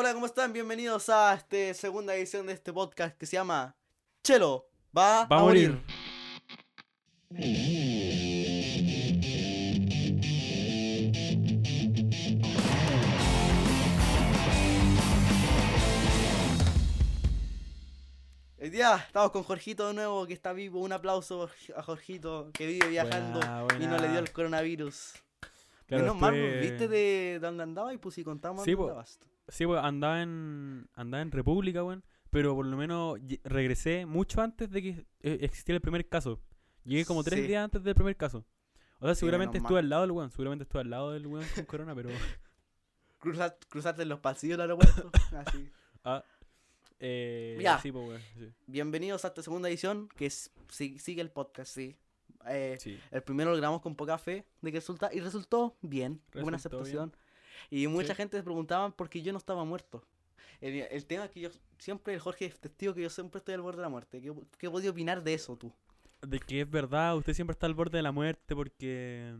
Hola, ¿cómo están? Bienvenidos a esta segunda edición de este podcast que se llama Chelo va, Va a morir. Hoy día estamos con Jorgito de nuevo, que está vivo. Un aplauso a Jorgito, que vive viajando Buena, y no le dio el coronavirus. Claro, Menos mal, estuve- ¿viste de dónde andaba? Y pues si contamos Sí, dónde. Sí, andaba en, andaba en República, weón. Pero por lo menos regresé mucho antes de que eh, existiera el primer caso. Llegué como tres Sí. días antes del primer caso. O sea, Sí, seguramente estuve al lado del weón. Seguramente estuve al lado del weón con corona, pero. Cruzar- cruzarte en los pasillos del aeropuerto. Así. Ah, eh, Ya. Sí, pues. Sí. Bienvenidos a esta segunda edición, que es, sigue el podcast, sí. Eh, sí. El primero lo grabamos con poca fe de que resulta y resultó bien, buena Resultó aceptación. Y mucha Sí. gente se preguntaba por qué yo no estaba muerto. El, el tema es que yo siempre, el Jorge es testigo que yo siempre estoy al borde de la muerte. ¿Qué, qué podía opinar de eso tú? De que es verdad, usted siempre está al borde de la muerte porque.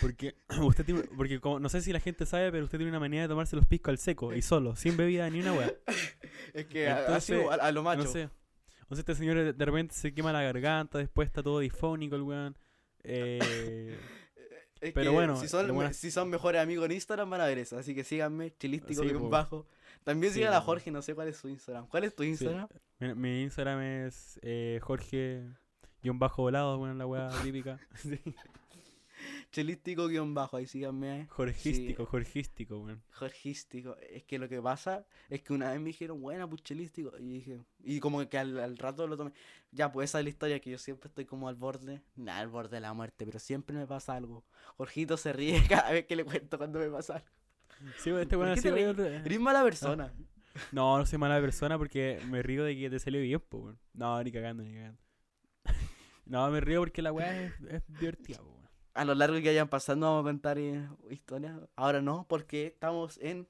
Porque usted tiene, porque como- no sé si la gente sabe, pero usted tiene una manía de tomarse los piscos al seco y solo, sin bebida ni una weá. Es que Entonces, a, a lo macho. No sé. Entonces este señor de- de repente se quema la garganta, después está todo difónico el weón. Eh, Es pero que bueno, si son, si son mejores amigos en Instagram van a ver eso. Así que síganme, chilístico Sí, bajo. También Sí, sigan a po. Jorge, no sé cuál es su Instagram. ¿Cuál es tu Instagram? mi, mi Instagram es eh, Jorge guion bajo volado, bueno, la weá típica. Sí. Chilístico guion bajo, ahí síganme. Jorgístico, jorgístico, weón. Jorgístico. Es que lo que pasa es que una vez me dijeron, buena, pues chelístico. Y dije, y como que al, al rato lo tomé. Ya, pues esa es la historia que yo siempre estoy como al borde, nada, al borde de la muerte, pero siempre me pasa algo. Jorgito se ríe cada vez que le cuento cuando me pasa algo. Sí, weón, este ¿Por weón así, Eres mala persona. No, no soy mala persona porque me río de que te salió bien, weón. No, ni cagando, ni cagando. no, me río porque la weá es, es divertida, po, weón. A lo largo que vayan pasando vamos a contar eh, historias. Ahora no, porque estamos en En,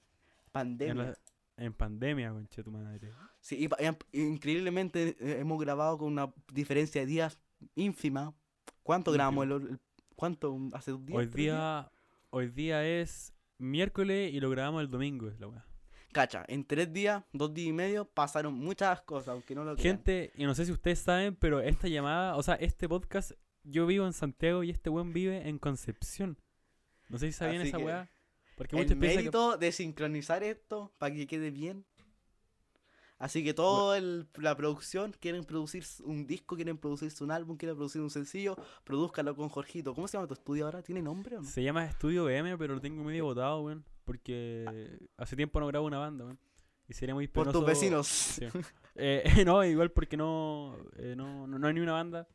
pandemia. la- en pandemia, concha tu madre. Sí, y increíblemente eh, hemos grabado con una diferencia de días ínfima. ¿Cuánto grabamos? El, el- ¿Cuánto? ¿Hace un día? Hoy días? día, hoy día es miércoles y lo grabamos el domingo, es la weá. Cacha, en tres días, dos días y medio, pasaron muchas cosas, aunque no lo crean. Gente, y no sé si ustedes saben, pero esta llamada, o sea, este podcast, yo vivo en Santiago y este weón vive en Concepción. No sé si sabían Así esa weá. Porque El que... mérito de sincronizar esto para que quede bien. Así que toda la producción, quieren producir un disco, quieren producirse un álbum, quieren producir un sencillo, produzcanlo con Jorgito. ¿Cómo se llama tu estudio ahora? ¿Tiene nombre o no? Se llama Estudio BM, pero lo tengo medio botado, weón. Porque hace tiempo no grabo una banda, weón. Y sería muy Por penoso... tus vecinos. Sí. Eh, no, igual porque no, eh, no, no, no hay ni una banda.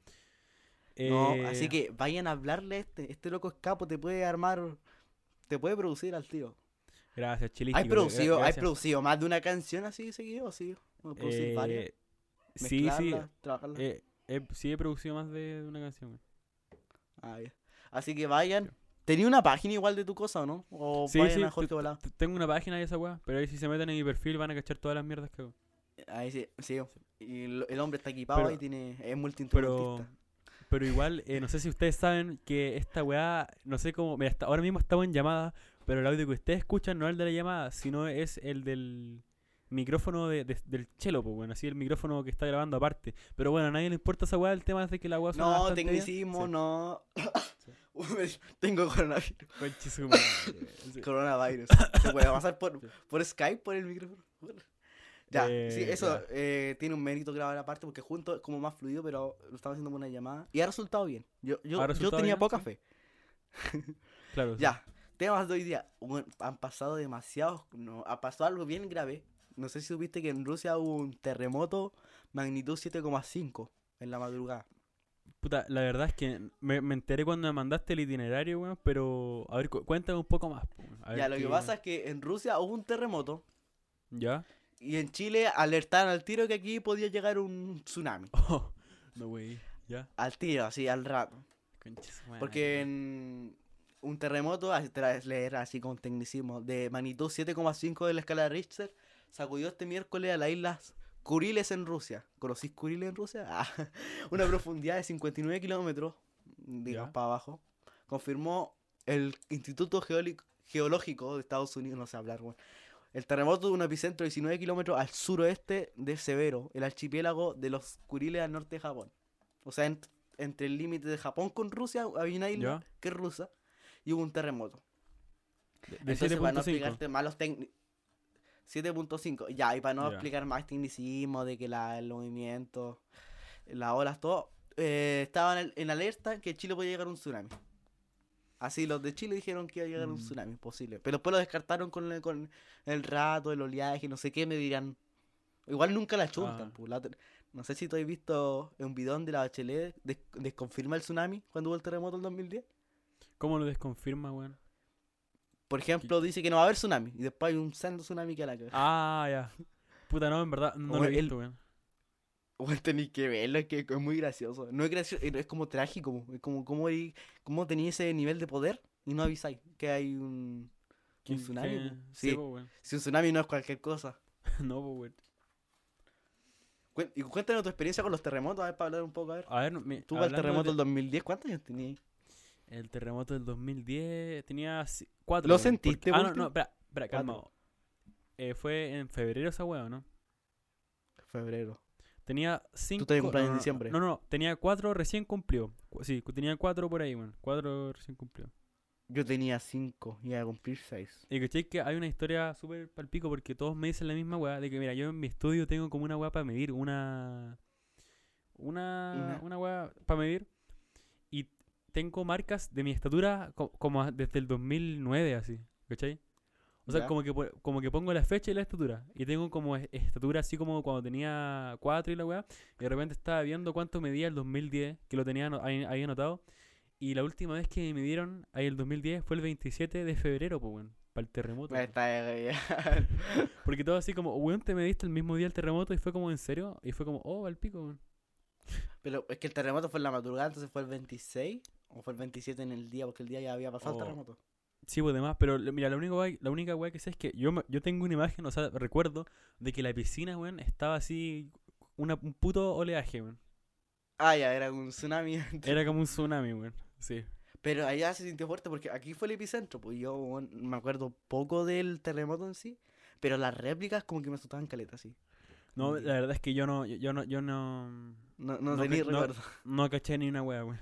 No, Eh, así que vayan a hablarle a este. Este loco escapo te puede armar, te puede producir al tiro. Gracias, Chilístico. ¿Hay producido, ¿Hay producido más de una canción así seguido? Sí, ¿O producir varias. Eh, sí, sí. Eh, sí he producido más de, una canción. Ah, ya. Así que vayan. ¿Tenía una página igual de tu cosa o no? O Sí, vayan sí, a Jorge Volado. Tengo una página de esa weá, pero ahí si se meten en mi perfil van a cachar todas las mierdas que hago. Ahí sí, sí. Y el, el hombre está equipado Pero- y tiene, es multiinstrumentista. pero igual, eh, no sé si ustedes saben que esta weá, no sé cómo, mira, hasta ahora mismo estamos en llamada, pero el audio que ustedes escuchan no es el de la llamada, sino es el del micrófono de- de- del chelo, pues bueno, así el micrófono que está grabando aparte. Pero bueno, a nadie le importa esa weá, el tema es de que la weá suena No, tecnicismo, Sí. no. Tengo coronavirus. Coronavirus. Se puede pasar por Skype, por el micrófono. Ya, sí, Eh, eso ya. eh, tiene un mérito grabar aparte porque juntos es como más fluido, pero lo estamos haciendo con una llamada. Y ha resultado bien. Yo, yo, ¿Ha yo resultado tenía bien? poca Sí. fe. Claro, sí. Ya, temas de hoy día. Bueno, han pasado demasiados. No, ha pasado algo bien grave. No sé si supiste que en Rusia hubo un terremoto magnitud 7,5 en la madrugada. Puta, la verdad es que me, me enteré cuando me mandaste el itinerario, weón, pero a ver, cu- cuéntame un poco más. po, a ver Ya, lo que pasa es que en Rusia hubo un terremoto ¿Ya? Y en Chile alertaron al tiro que aquí podía llegar un tsunami. Oh, no, wey, ¿ya? Al tiro, así, al rato. Porque en un terremoto, a leer así con tecnicismo, de magnitud 7,5 de la escala de Richter, sacudió este miércoles a las islas Kuriles en Rusia. ¿Conocís Kuriles en Rusia? Ah, una profundidad de 59 kilómetros, digamos, para abajo. Confirmó el Instituto geológico de Estados Unidos, no sé hablar, weón. El terremoto de un epicentro de 19 kilómetros al suroeste de Severo, el archipiélago de los Kuriles al norte de Japón. O sea, ent- entre el límite de Japón con Rusia había una isla Ya. que es rusa y hubo un terremoto. De, de Entonces, para no 7.5. explicarte más los técnicos. 7.5. Ya, y para no Ya. explicar más tecnicismo de que la, el movimiento, las olas, todo, eh, estaban en, en alerta que Chile podía llegar a un tsunami. Así los de Chile dijeron que iba a llegar un Mm. tsunami, posible. Pero después lo descartaron con el, con el rato, el oleaje, no sé qué, me dirán. Igual nunca la chuntan. Ah. pues, la no sé si tú has visto un bidón de la Bachelet des- desconfirma el tsunami cuando hubo el terremoto en 2010. ¿Cómo lo desconfirma, weón? Por ejemplo, dice que no va a haber tsunami y después hay un sendo tsunami que a la cagada. Ah, ya. Puta, no, en verdad, no lo he visto, weón. Bueno, tenéis que verlo, es que es muy gracioso. No es gracioso, es como trágico. Es como cómo, cómo tenéis ese nivel de poder y no avisáis que hay un, ¿Qué- un tsunami. Sí, Sí, po, weón. si un tsunami no es cualquier cosa. no. Cuen- Y cuéntanos tu experiencia con los terremotos, a ver, para hablar un poco, a ver. A ver, Tú hablando terremoto de- del 2010, ¿cuántos años tenías? El terremoto del 2010 tenía cuatro. ¿Lo weón, sentiste, porque- Ah, no, no, espera, espera, calma. Eh, fue en febrero esa weá, ¿o ¿no? Febrero. Tenía cinco. te cumpleaños no, en diciembre. No, no, no, tenía cuatro recién cumplido. Cu- Sí, tenía cuatro por ahí, weón. Cuatro recién cumplidos. Yo tenía 5 y iba a cumplir 6. Y cachai que hay una historia súper palpico porque todos me dicen la misma weá. De que, mira, yo en mi estudio tengo como una weá para medir. Una. Una. Una- weá para medir. Y tengo marcas de mi estatura co- como a- desde el 2009, así. ¿Cachai? O sea, Ya. como que, como que pongo la fecha y la estatura. Y tengo como es- estatura así como cuando tenía 4 y la weá. Y de repente estaba viendo cuánto medía el 2010, que lo tenía ahí, ahí anotado. Y la última vez que me midieron ahí el 2010 fue el 27 de febrero, pues, weón. Para el terremoto. Me está Porque todo así como, weón, te mediste el mismo día el terremoto y fue como, ¿en serio? Y fue como, oh, al pico, weón. Pero es que el terremoto fue en la madrugada, entonces fue el 26 o fue el 27 en el día, porque el día ya había pasado Oh. el terremoto. Sí, pues demás, pero mira, la única weá, la única weá que sé es que yo, yo tengo una imagen, o sea, recuerdo de que la piscina, weón, estaba así, una, un puto oleaje, weón. Ah, ya, era un tsunami. Era como un tsunami, weón. Sí. Pero allá se sintió fuerte porque aquí fue el epicentro. Pues yo weón, me acuerdo poco del terremoto en sí, pero las réplicas como que me asustaban caleta, sí. No, la verdad es que yo no, yo, yo no, yo no, No, no, No, tenía no. recuerdo. no caché ni una weá, weón.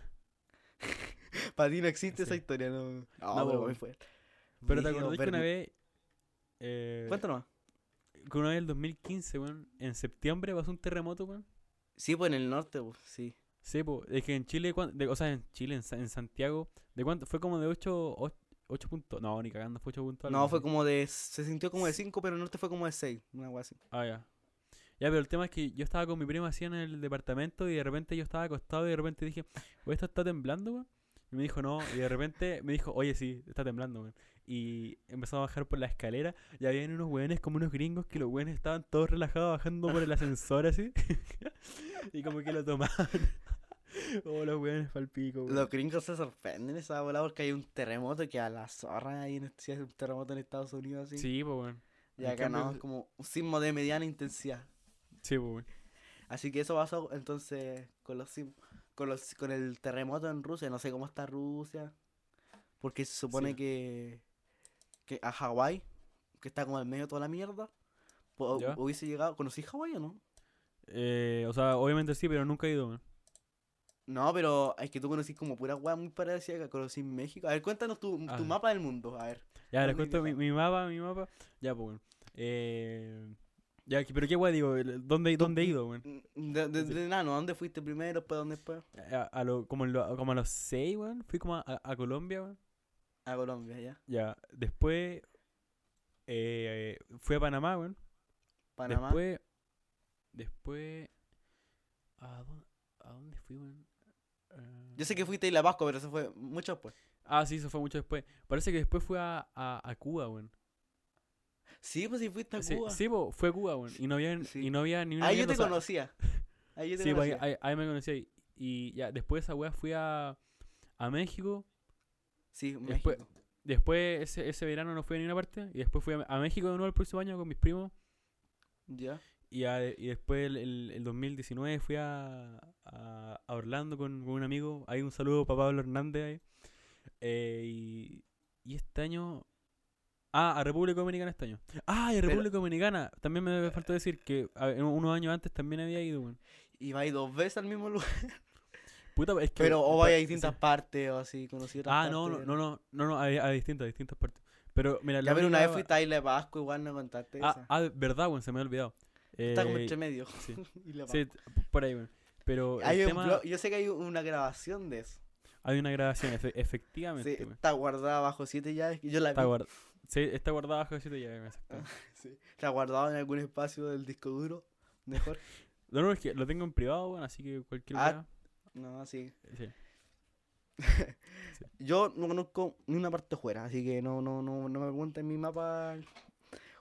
Para ti no existe esa historia, no. No, No, pero muy fuerte. Pero te acordás que una vez, eh, Cuéntanos. que una vez el 2015, weón, en septiembre pasó un terremoto, weón. Sí, pues en el norte, pues, sí. Sí, pues, es que en Chile, de, o sea, en Chile, en, en Santiago, ¿de cuánto? Fue como de 8, 8, puntos. No, ni cagando, fue 8 puntos. No, fue como de. Se sintió como de 5, pero el norte fue como de 6. Una wea así. Ah, ya. Ya, pero el tema es que yo estaba con mi prima así en el departamento y de repente yo estaba acostado y de repente dije, ¿esto está temblando, weón? Y me dijo, no, y de repente me dijo, oye, sí, está temblando, weón. Y empezó a bajar por la escalera y habían unos weones como unos gringos que los weones estaban todos relajados bajando por el ascensor así. y como que lo tomaban. oh, los weones palpico, weón. Los gringos se sorprenden esa bola porque hay un terremoto que a la zorra ahí en, si hay un terremoto en Estados Unidos así. Sí, pues, weón. y acá cambio- no, es como un sismo de mediana intensidad. Sí, pues, weón. Así que eso pasó entonces con los sim- con los con el terremoto en Rusia, no sé cómo está Rusia, porque se supone Sí. que que a Hawái, que está como en medio de toda la mierda, hubiese llegado, ¿conocí Hawái o no? Eh, o sea, obviamente sí, pero nunca he ido. No, pero es que tú conocís como pura weá muy parecida que conocí en México. A ver, cuéntanos tu, tu mapa del mundo, a ver. Ya, les ¿Dónde cuento mi, mi mapa, mi mapa. Ya, pues, weón. Eh, ya, pero qué weón digo, ¿dónde, dónde he ido, weón? De, de, de nano, ¿a dónde fuiste primero, después dónde después? A, a lo, como, en lo- como a los seis, weón. Fui como a, a Colombia, weón. A Colombia, ya. Ya, después eh, fui a Panamá, weón. Panamá. Después, después, ¿a dónde, a dónde fui, weón? Eh, Yo sé que fuiste a Isla Pascua, pero eso fue mucho después. Ah, sí, eso fue mucho después. Parece que después fui a, a, a Cuba, weón. Sí, pues sí fuiste a Cuba. sí, po, fue a Cuba, weón. Y no había, Sí. y no había ni una Ahí yo te conocía. Ahí yo te Sí, pues, ahí, conocía. me conocí. ahí. Y ya, después de esa weá fui a, a México. Sí, después- México. Después ese, ese verano no fui a ninguna parte. Y después fui a, a México de nuevo el próximo año con mis primos. Ya. Y, a- y después el, el, el 2019 fui a, a, a Orlando con, con un amigo. Ahí un saludo para Pablo Hernández. ahí. Eh, y, y este año Ah, a República Dominicana este año. Ah, y a Pero- República Dominicana. También me faltó decir que a- unos años antes también había ido, weón. Y vais dos veces al mismo lugar. Puta, es que. Pero o vais a sí. distintas partes o así, conocí otras Ah, no, no, partes. no, no, no, no, a, a distintas, a distintas partes. Pero mira, Ya, pero una vez fuiste a Isla de Pascua, igual no contaste Ah, esa. ah, verdad, weón, se me había olvidado. Está como Eh, entre medio. sí. Sí, por ahí, weón. Pero Hay el un tema, blog- yo sé que hay una grabación de eso. hay una grabación, efe- Sí, efectivamente, weón. está guardada bajo siete llaves. Yo la Está, vi. Sí, está guardada bajo de siete llaves, exactamente. Sí, Está guardado en algún espacio del disco duro. Mejor. No, no, es que lo tengo en privado, weón, así que cualquier Ah, No, sí. sí. Yo no conozco ni una parte fuera, así que no, no, no, no me pregunten mi mapa.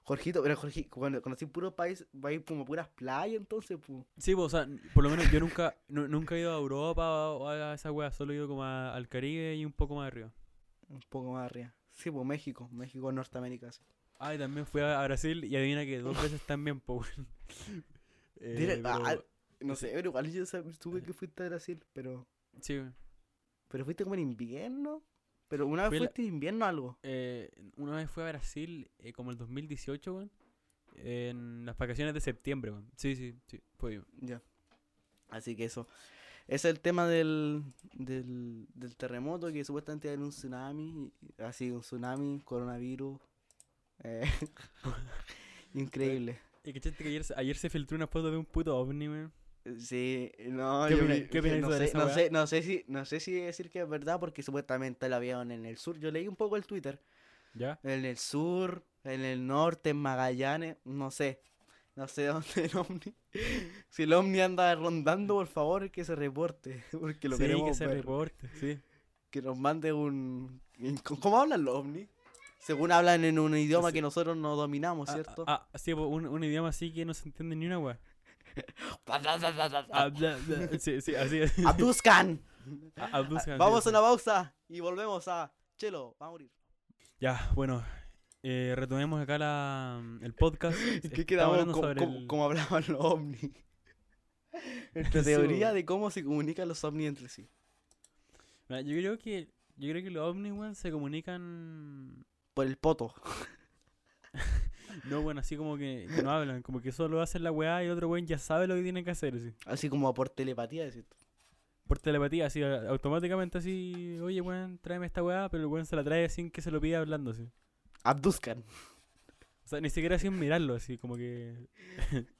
Jorgito, pero Jorgito, cuando conocí puros países, país como puras playas, entonces, pues. Sí, pues, o sea, por lo menos yo nunca, nu- nunca he ido a Europa o a esa weá, solo he ido como a- al Caribe y un poco más arriba. Un poco más arriba. Sí, pues México, México, Norteamérica. sí. Ah, y también fui a, Brasil y adivina que dos veces también, pues, weón. Eh, ah, No sé, pero igual yo supe que fuiste a Brasil, pero. sí, weón. Pero fuiste como en invierno. Pero una vez Fui la- fuiste en invierno o algo. Eh, una vez fui a Brasil, eh, como el 2018, weón. En las vacaciones de septiembre, weón. Sí, sí, sí, fue yo. Ya. Así que eso. Es el tema del, del, del terremoto, que supuestamente hay un tsunami. Así, un tsunami, coronavirus. eh, increíble. Y que que ayer, ayer se filtró una foto de un puto ovni, weón. Sí, no, ¿Qué yo qué opinas no, sé, no sé si no sé si decir que es verdad porque supuestamente la vieron en el sur. Yo leí un poco el Twitter. ¿Ya? En el sur, en el norte, en Magallanes, no sé. No sé dónde el ovni. Si el ovni anda rondando, por favor, que se reporte. Porque lo sí, queremos que se ver. reporte, sí. Que nos mande un... ¿Cómo hablan los ovnis? Según hablan en un idioma Sí. que nosotros no dominamos, Ah, ¿cierto? Ah, ah, sí, po, un, un idioma así que no se entiende ni una weá. Sí, sí, así es. ¡Abduzcan! Ah, abduzcan, Vamos a una pausa y volvemos a Chelo, va a morir. Ya, bueno. Eh, retomemos acá la, el podcast. ¿En qué quedamos como, el- como hablaban los ovnis? Nuestra teoría de cómo se comunican los ovnis entre sí. Mira, Yo creo que yo creo que los ovnis, weón, se comunican Por el poto. no, bueno, así como que, que no hablan, como que solo hacen la weá y el otro weón ya sabe lo que tiene que hacer, así. Así como por telepatía, decir. Por telepatía, así automáticamente así, oye weón, tráeme esta weá, pero el weón se la trae sin que se lo pida hablando así. Abduzcan. O sea, ni siquiera sin mirarlo, así como que.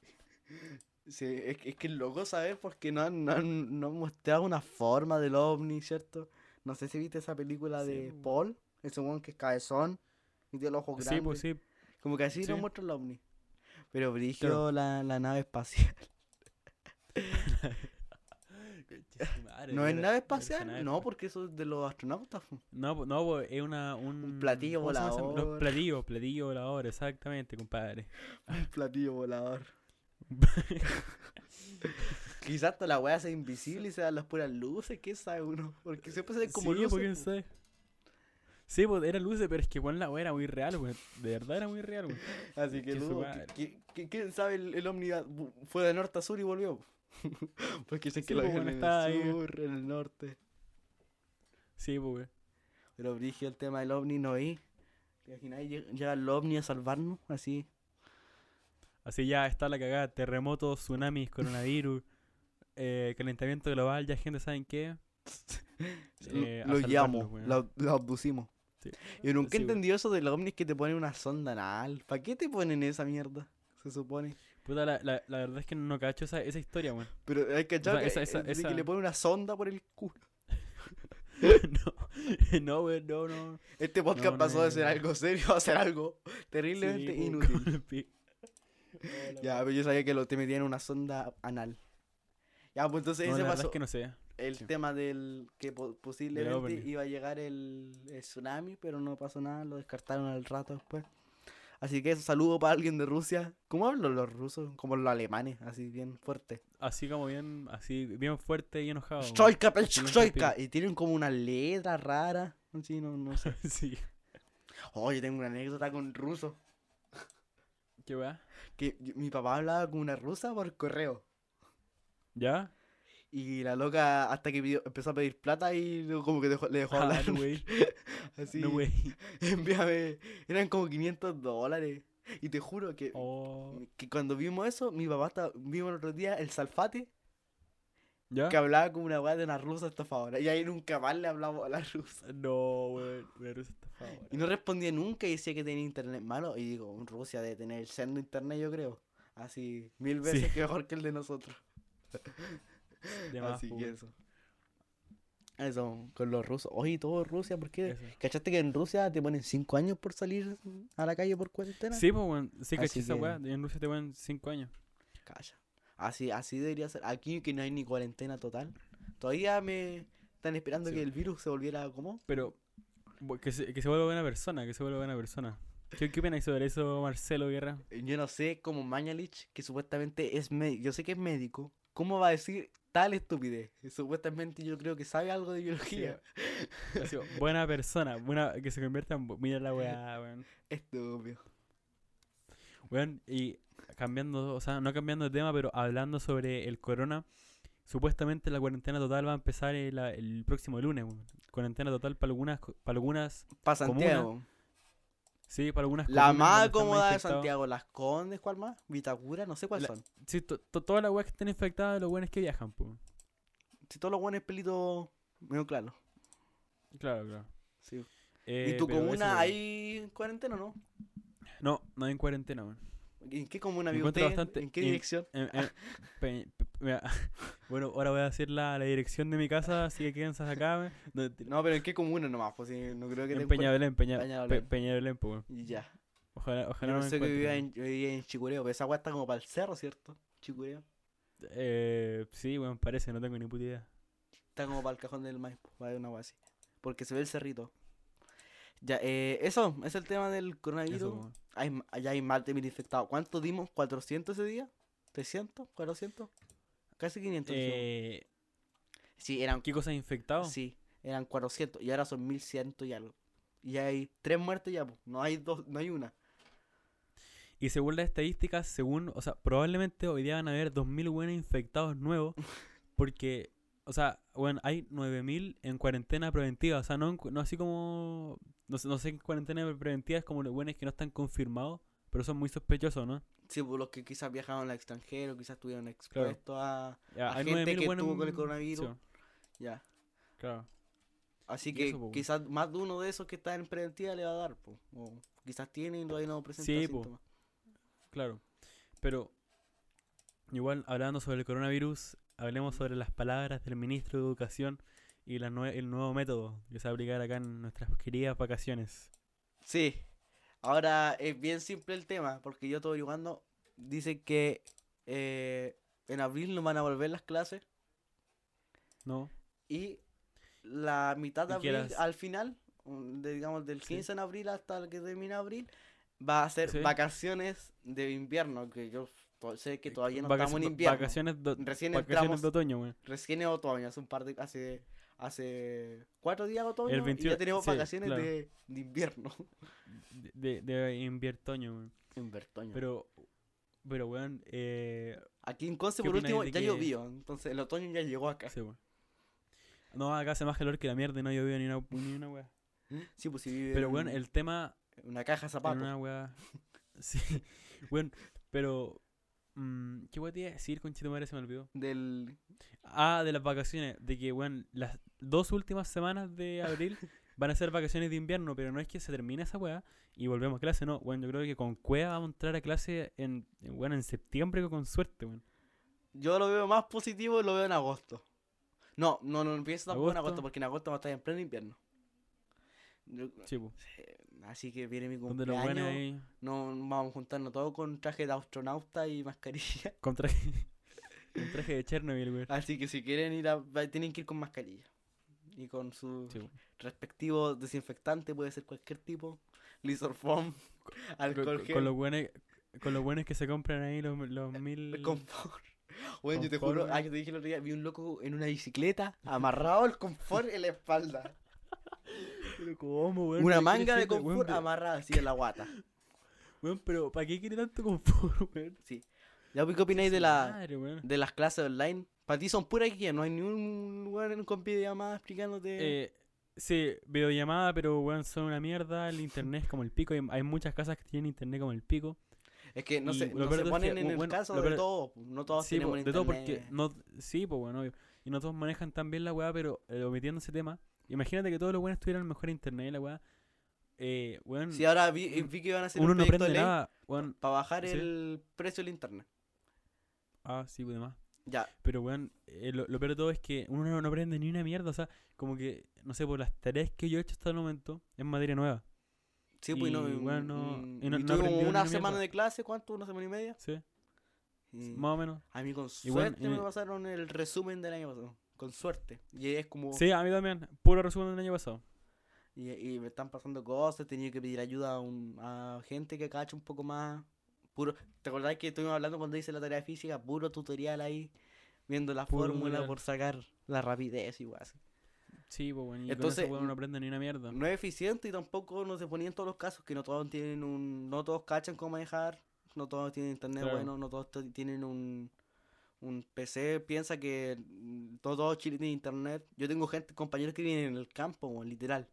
Sí, es, que- es que es loco saber porque no han, no, han, no han mostrado una forma del ovni, ¿cierto? No sé si viste esa película Sí, de. Paul, ese weón que es cabezón y tiene los ojos Sí, grandes. pues sí. Como que así Sí. nos muestra el ovni. Pero brigio la, la nave espacial. ¿No es nave espacial? No, porque eso es de los astronautas. No, no, es una, un... platillo ¿cómo se llama esa- volador. Los platillos, platillo volador, exactamente, compadre. Un platillo volador. Quizás toda la weá sea invisible y se dan las puras luces, ¿qué sabe uno? Porque siempre se ven como sí, luces. sabe. Sí, pues era luces, pero es que bueno, la weá era muy real, weón. De verdad era muy real, weón. Así que Que dudo, ¿quién sabe el, el fue de norte a sur y volvió? Porque sé que Sí, lo pues, vieron bueno, en el ahí. sur, en el norte. Sí, pues. Pero brigio el tema del ovni no vi. ¿Te imaginas? Llega el ovni a salvarnos, así. Así ya está la cagada, terremotos, tsunamis, coronavirus, eh, calentamiento global, ya gente saben qué. Lo- Eh, lo weón. lo, lo abducimos. Sí. Yo nunca he Sí, entendido eso del ovni que te ponen una sonda anal. ¿Para qué te ponen esa mierda? Se supone. Puta, la, la, la verdad es que no cacho esa, esa historia, weón. Pero hay que sea, que, esa- esa- eh, de que esa- le ponen una sonda por el culo. no, no, weón, no, no. Este podcast No, no pasó de ser algo serio a ser algo terriblemente Sí, inútil. Ya, pero yo sabía que lo te metían una sonda anal. Ya, pues entonces ese pasó es que no sé. el sí. tema del que po- posiblemente iba a llegar el, el tsunami, pero no pasó nada, lo descartaron al rato después. Así que eso, saludo para alguien de Rusia. ¿Cómo hablan los rusos? Como los alemanes, así bien fuerte. Así como bien, así, bien fuerte y enojado. Stoika. sentido. Y tienen como una letra rara. Así, no, no sé. sí. Oh, yo tengo una anécdota con ruso. ¿Qué weá? Que mi papá hablaba con una rusa por correo. ¿Ya? Y la loca hasta que pidió- empezó a pedir plata y luego como que dejó- le dejó Ah, hablar. no, güey. Así, No, envíame. Eran como 500 dólares. Y te juro que, Oh. que cuando vimos eso, mi papá estaba, vimos el otro día el Salfate ¿Ya? que hablaba como una weá de una rusa estafadora. Y ahí nunca más le hablamos a la rusa. No, güey. Una rusa estafadora. Y no respondía nunca y decía que tenía internet malo. Y digo, en Rusia debe tener el sendo internet, yo creo. Así, mil Sí. veces que mejor que el de nosotros. De más, Así que eso. Eso, con los rusos. Oye, todo Rusia, ¿por qué? Eso. ¿Cachaste que en Rusia te ponen 5 años por salir a la calle por cuarentena? Sí, pues, weón. Sí, caché esa weá. En Rusia te ponen 5 años. Calla. Así, así debería ser. Aquí que no hay ni cuarentena total. Todavía me están esperando Sí. que el virus se volviera como. Pero que se, que se vuelva buena persona, que se vuelva buena persona. ¿Qué, qué opinas sobre eso, Marcelo Guerra? Yo no sé, como Mañalich, que supuestamente es médico. Yo sé que es médico. ¿Cómo va a decir tal estupidez? Supuestamente yo creo que sabe algo de biología. Buena persona, buena, que se convierta en... Mira la weá, weón. Estúpido. Weón, y cambiando, o sea, no cambiando de tema, pero hablando sobre el corona, supuestamente la cuarentena total va a empezar el, el próximo lunes, weón. Cuarentena total para algunas, para algunas, Para. Santiago. Sí, para algunas La más están cómoda de. Santiago, Las Condes, ¿cuál más? Vitacura, no sé cuáles son. Sí, to- to- todas las weas que estén infectadas, los buenos que viajan, pues. Si todos los buenos pelitos medio claro. Claro, claro. Sí. Eh, ¿Y tu comuna hay cuarentena o no? No, no hay en cuarentena, weón. ¿En qué comuna vive usted? bastante ¿En qué dirección? Pe- pe- mira, bueno, ahora voy a decir la, la dirección de mi casa, así que quédense acá. No. No, pero ¿en qué comuna nomás? Pues no creo que te en Peñabelén, Peña, Peñalolén. Pe- Peñalolén, pues, ya. Ojalá, Yo no pensé que vivía en, vivía en Chicureo, pero esa agua está como para el cerro, ¿cierto? Chicureo. Eh, sí, weón, parece, no tengo ni puta idea. Está como para el cajón del Maipo, va a haber una agua así. Porque se ve el cerrito. Ya, eh, eso, es el tema del coronavirus. Eso, hay, allá hay más de mil infectados. ¿Cuántos dimos? ¿400 ese día? ¿300? ¿400? Casi 500. dijimos. Eh, sí, eran, ¿Qué cosas infectado? sí, eran 400 y ahora son 1100 y algo. Y hay tres muertes ya, po. no hay dos, no hay una. Y según las estadísticas, según, o sea, probablemente hoy día van a haber 2.000 buenos infectados nuevos, porque, o sea, bueno, hay 9.000 en cuarentena preventiva, o sea, no, no así como, no, sé- no sé, en cuarentena preventiva es como los buenos que no están confirmados, pero son muy sospechosos, ¿no? Sí, por los que quizás viajaron al extranjero, quizás estuvieron expuestos a, Ya, a hay gente 9.000 que estuvo con el coronavirus. sí, Ya. claro. Así que eso, quizás más de uno de esos que está en preventiva le va a dar, po. O quizás tiene y todavía no presenta Sí, síntomas. Claro. Pero, igual, hablando sobre el coronavirus, hablemos sobre las palabras del ministro de Educación y la nue- el nuevo método que se va a aplicar acá en nuestras queridas vacaciones. Sí. Ahora es bien simple el tema, porque yo estoy averiguando. Dice que eh, en abril no van a volver las clases ¿No? y la mitad de abril las- al final, de- digamos del Sí. 15 de abril hasta el que termina abril, va a ser Sí. vacaciones de invierno, que yo sé que todavía no estamos en invierno. Vacaciones, do- Recién vacaciones entramos, de otoño, recién es otoño, hace un par de, hace, hace cuatro días otoño El y 21 ya tenemos sí, vacaciones claro. de, de invierno. De, de, de inviertoño, weón. Inviertoño. Pero, pero, weón, eh, Aquí en Conce, ¿Qué por último, de ya que- llovió. Entonces el otoño ya llegó acá. sí, weón. No, acá hace más calor que la mierda y no llovió ni una, ni una weá. Sí, pues si vive Pero, weón, el tema una caja de en zapatos. una weá. Sí, weón, pero. Mm, ¿Qué iba a decir, conchito madre? Se me olvidó. Del... Ah, de las vacaciones. De que, weón, las dos últimas semanas de abril van a ser vacaciones de invierno, pero no es que se termine esa weá y volvemos a clase, no. Bueno, yo creo que con Cueva vamos a entrar a clase en, en, weón, en septiembre con suerte, weón. Yo lo veo más positivo, lo veo en agosto. No, no, no empiezo tampoco en agosto, porque en agosto va a estar en pleno invierno. Yo- Sí, eh, así que viene mi cumpleaños. ahí. No vamos a juntarnos todos con traje de astronauta y mascarilla. Con traje. con traje de Chernobyl, weón. Así que si quieren ir a. Tienen que ir con mascarilla. Y con su Sí, respectivo desinfectante, puede ser cualquier tipo. Lisorform, alcohol con- gel. con los buenos. Con los buenos que se compran ahí los, los mil. El confort. Bueno, yo te juro, ah, yo te dije el otro día, vi un loco en una bicicleta amarrado al confort en la espalda. Pero ¿cómo, weón? Una ¿Qué manga de weón? confort Pero- amarrada así en la guata. Weón, pero ¿para qué quiere tanto confort, weón? Sí. ¿Ya pues, qué opináis de, la, Madre, de las clases online? Para ti son puras guías, no hay ni un lugar en con videollamada explicándote. Eh, sí, videollamada, pero weón, son una mierda. El internet es como el pico. Hay, muchas casas que tienen internet como el pico. es que no y se, no se es que, ponen en el caso de todo. No todos Sí, po, tenemos de todo porque no, sí, pues bueno, obvio. Y no todos manejan tan bien la weá, pero eh, omitiendo ese tema, imagínate que todos los buenos tuvieran mejor internet y la weá. Eh, weón, Sí, ahora vi, vi que iban a hacer uno un no proyecto de aprende ley nada, weón. para bajar Sí. el precio del internet. Ah, sí, pues demás. Ya, Pero weón, eh, lo, lo peor de todo es que uno no, no aprende ni una mierda, o sea, como que, no sé, por las tareas que yo he hecho hasta el momento, es materia nueva. sí, pues y no, bueno, no- mm, y no- y no tuvimos aprendí ni una una semana mierda. de clase, ¿cuánto? ¿Una semana y media? ¿Sí? Más o menos. a mí con suerte y me- pasaron el resumen del año pasado. Con suerte. Y es como... Sí, a mí también. Puro resumen del año pasado. Y, y me están pasando cosas, he tenido que pedir ayuda a, un- a gente que cacha un poco más. Puro, ¿Te acordás que estuvimos hablando cuando hice la tarea de física? Puro tutorial ahí, viendo la Puro fórmula tutorial. por sacar la rapidez y igual. Sí, pues bueno, y Entonces, con eso weón, no aprende ni una mierda. No es eficiente y tampoco no se ponía en todos los casos, que no todos tienen un. No todos cachan cómo manejar, no todos tienen internet Claro. bueno, no todos tienen un. Un PC piensa que mm, todo, todo Chile tiene internet. Yo tengo gente, compañeros que viven en el campo, weón, literal.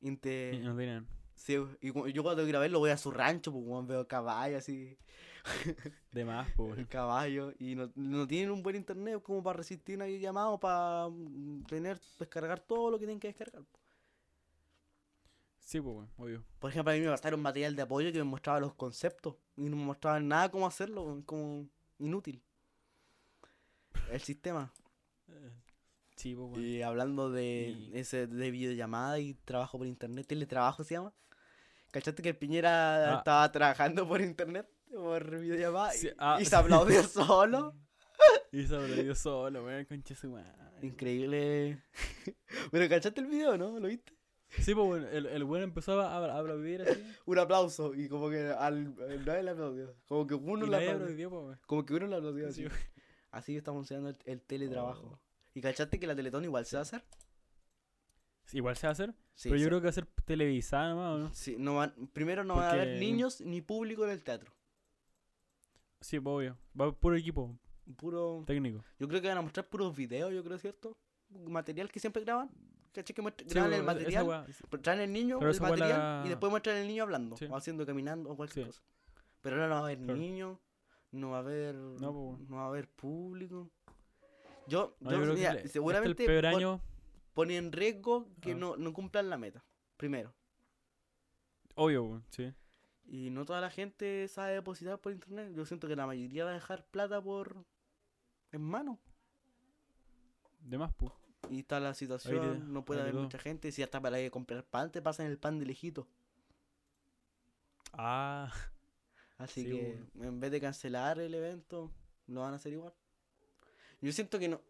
Y no tienen. Sí, y yo cuando quiero verlo voy a su rancho, pues weón, veo caballos así, De más, pues caballos, y no, no tienen un buen internet como para resistir una llamada o para mm, tener, descargar todo lo que tienen que descargar. Sí, pues weón, obvio. Por ejemplo, a mí me pasaron material de apoyo que me mostraba los conceptos y no me mostraban nada cómo hacerlo, como inútil. El sistema. Eh, Sí, pues weón. Y hablando de Y- ese de videollamada y trabajo por internet, teletrabajo se llama. ¿Cachaste que el Piñera Ah. estaba trabajando por internet? Por videollamada Sí, y, ah. y se aplaudió solo. Y se aplaudió solo, weón, concha su madre. Increíble. Pero ¿cachaste el video, no? ¿Lo viste? Sí, pues bueno, el, el weón empezó a, a aplaudir así. Un aplauso y como que al nadie le aplaudió. Como que uno le aplaudió. aplaudió, pues. Como que uno le aplaudió Sí, así. weón. Así estamos enseñando el, el teletrabajo. Oh. ¿Y cachaste que la Teletón igual se va a hacer? Sí, Igual se va a hacer, Sí, pero yo creo que va a ser televisada nomás, ¿o no? sí, no primero no van a haber Porque- niños ni público en el teatro. Sí, pues obvio. Va puro equipo Puro. técnico. Yo creo que van a mostrar puros videos, yo creo, ¿cierto? Material que siempre graban. ¿Cachai? Que graban pues, el material, traen el niño, Pero el material, la- y después muestran el niño hablando, o haciendo, caminando, o cualquier cosa. Pero ahora no va a haber Claro. niños, no va a haber. No, pues, bueno. va a haber público. Yo, No, yo, yo creo que mira, le- este seguramente el peor pon- año, pone en riesgo que Ah. no, no cumplan la meta. Primero. obvio, weón, sí. Y no toda la gente sabe depositar por internet. Yo siento que la mayoría va a dejar plata por en mano. De más, pues. Y está la situación, no puede haber mucha gente. Si hasta para ir a comprar pan, te pasan el pan de lejito. Ah, Así Sí, que en vez de cancelar el evento, lo van a hacer igual. Yo siento que no.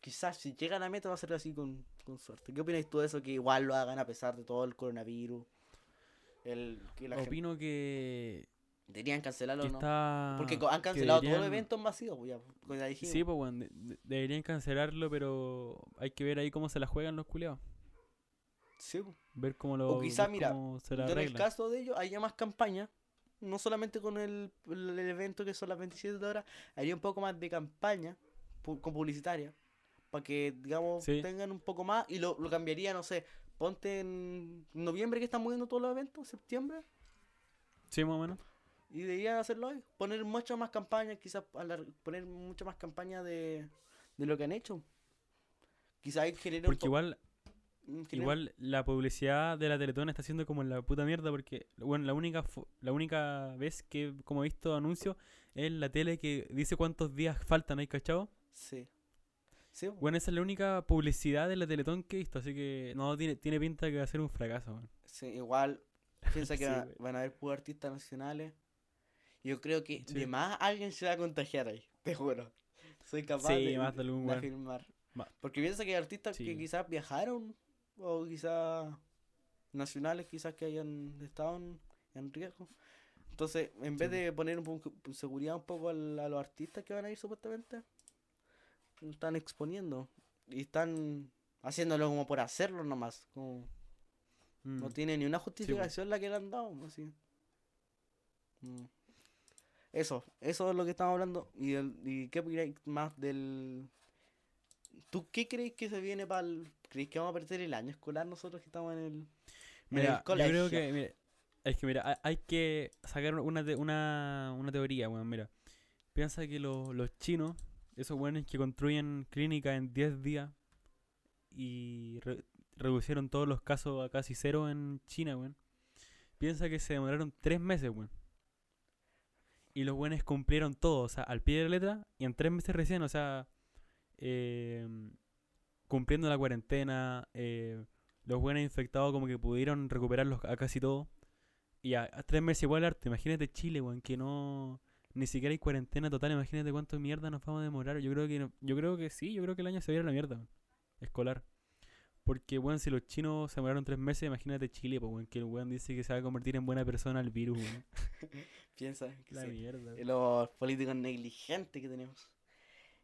Quizás si llega a la meta va a ser así con, con suerte. ¿Qué opináis tú de eso? Que igual lo hagan a pesar de todo el coronavirus. El, que la gente- opino que, deberían cancelarlo que no. está... Porque han cancelado todos los deberían- eventos masivos, pues ya, pues ya. Sí, pues, de- de- deberían cancelarlo, pero hay que ver ahí cómo se la juegan los culeados. Sí, pues. Ver cómo lo. O quizá, ver mira, en el caso de ellos, haría más campaña. No solamente con el, el- evento que son las 27 horas, haría un poco más de campaña pu- con publicitaria. Para que, digamos, Sí. tengan un poco más. Y lo, lo cambiaría, no sé. Ponte en noviembre que están moviendo todos los eventos, septiembre. Sí, más o menos. Y deberían hacerlo hoy. Poner muchas más campañas, quizás poner mucha más campaña de, de lo que han hecho. Quizás generar un Porque po- igual, igual la publicidad de la Teletón está siendo como la puta mierda. Porque, bueno, la única, la única vez que como he visto anuncios es la tele que dice cuántos días faltan ahí, ¿cachado? Sí. Sí. Bueno, esa es la única publicidad de la Teletón que he visto. Así que no, tiene, tiene pinta que va a ser un fracaso, weón. Sí, igual piensa que Sí, van a haber puros artistas nacionales. Yo creo que Sí. de más alguien se va a contagiar ahí, te juro. Soy capaz de, más de afirmar. Ma- Porque piensa que hay artistas que quizás viajaron o quizás nacionales quizás que hayan estado en, en riesgo. Entonces, en vez de poner un poco seguridad un poco a, los artistas que van a ir supuestamente, están exponiendo y están haciéndolo como por hacerlo nomás. Como, no Mm. tiene ni una justificación la que le han dado, así. Mm. Eso, eso es lo que estamos hablando. ¿Y, el- y qué opináis más del... ¿Tú qué crees que se viene para el... ¿Crees que vamos a perder el año escolar nosotros que estamos en el, en yo colegio? creo que, mira, es que mira, hay, que sacar una, te- una, una teoría, weón, mira. Piensa que los, los chinos, esos weones que construyen clínicas en 10 días y re- reducieron todos los casos a casi cero en China, weón. Piensa que se demoraron 3 meses, weón. Y los weones cumplieron todo, o sea, al pie de la letra, y en 3 meses recién, o sea, eh, cumpliendo la cuarentena, eh, los buenos infectados como que pudieron recuperarlos a casi todo. Y a, a tres meses igual arte. Imagínate Chile, weón, que no... Ni siquiera hay cuarentena total. Imagínate cuánto mierda nos vamos a demorar. Yo creo que no- yo creo que sí, yo creo que el año se viene a la mierda, weón, Escolar. Porque, weón, si los chinos se demoraron tres meses, imagínate Chile, pues, weón, que el weón dice que se va a convertir en buena persona el virus, weón. Piensa que La sí. mierda. Los políticos negligentes que tenemos.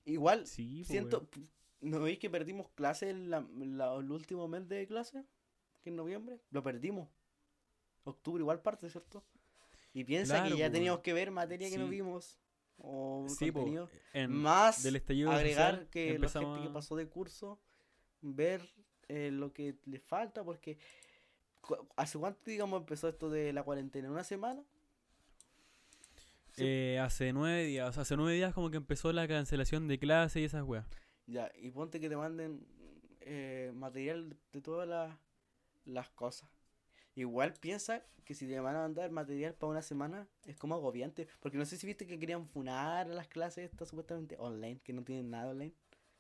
Igual, Sí, po, siento... ¿No veis que perdimos clases en la, la- el último mes de clase? Que en noviembre. Lo perdimos. Octubre igual parte, ¿cierto? Y piensa Claro, que ya teníamos que ver materia que no vimos. O Sí, contenido. en- Más del estallido agregar social que la gente que pasó de curso, ver eh, lo que le falta, porque ¿hace cuánto, digamos, empezó esto de la cuarentena? ¿Una semana? Sí. Eh, hace nueve días, o sea, hace nueve días como que empezó la cancelación de clases y esas weas. Ya, y ponte que te manden eh, material de todas las, las cosas. Igual piensa que si te van a mandar material para una semana es como agobiante. Porque no sé si viste que querían funar a las clases estas supuestamente online, que no tienen nada online.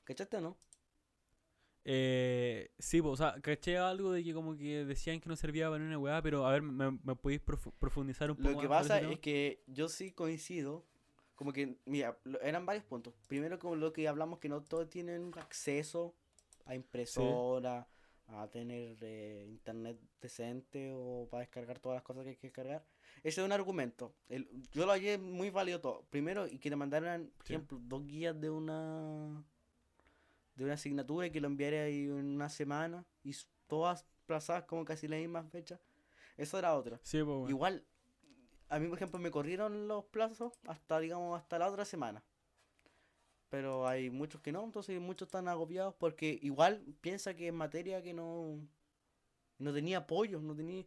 ¿Cachaste o no? Eh, sí, o sea, caché algo de que como que decían que no servía para una weá, pero a ver, ¿me, me podéis profu- profundizar un poco Lo que más pasa es que yo sí coincido. Como que, mira, eran varios puntos. Primero, como lo que hablamos, que no todos tienen acceso a impresora, a tener eh, internet decente o para descargar todas las cosas que hay que descargar. Ese es un argumento. El- yo lo hallé muy válido todo. Primero, y que te mandaran, por Sí. ejemplo, dos guías de una de una asignatura y que lo enviara ahí en una semana y todas plazadas como casi la misma fecha. Eso era otra. Sí, po, weón. Igual, a mí, por ejemplo, me corrieron los plazos hasta, digamos, hasta la otra semana. Pero hay muchos que no, entonces muchos están agobiados porque igual piensa que es materia que no, no tenía apoyo, no tenía...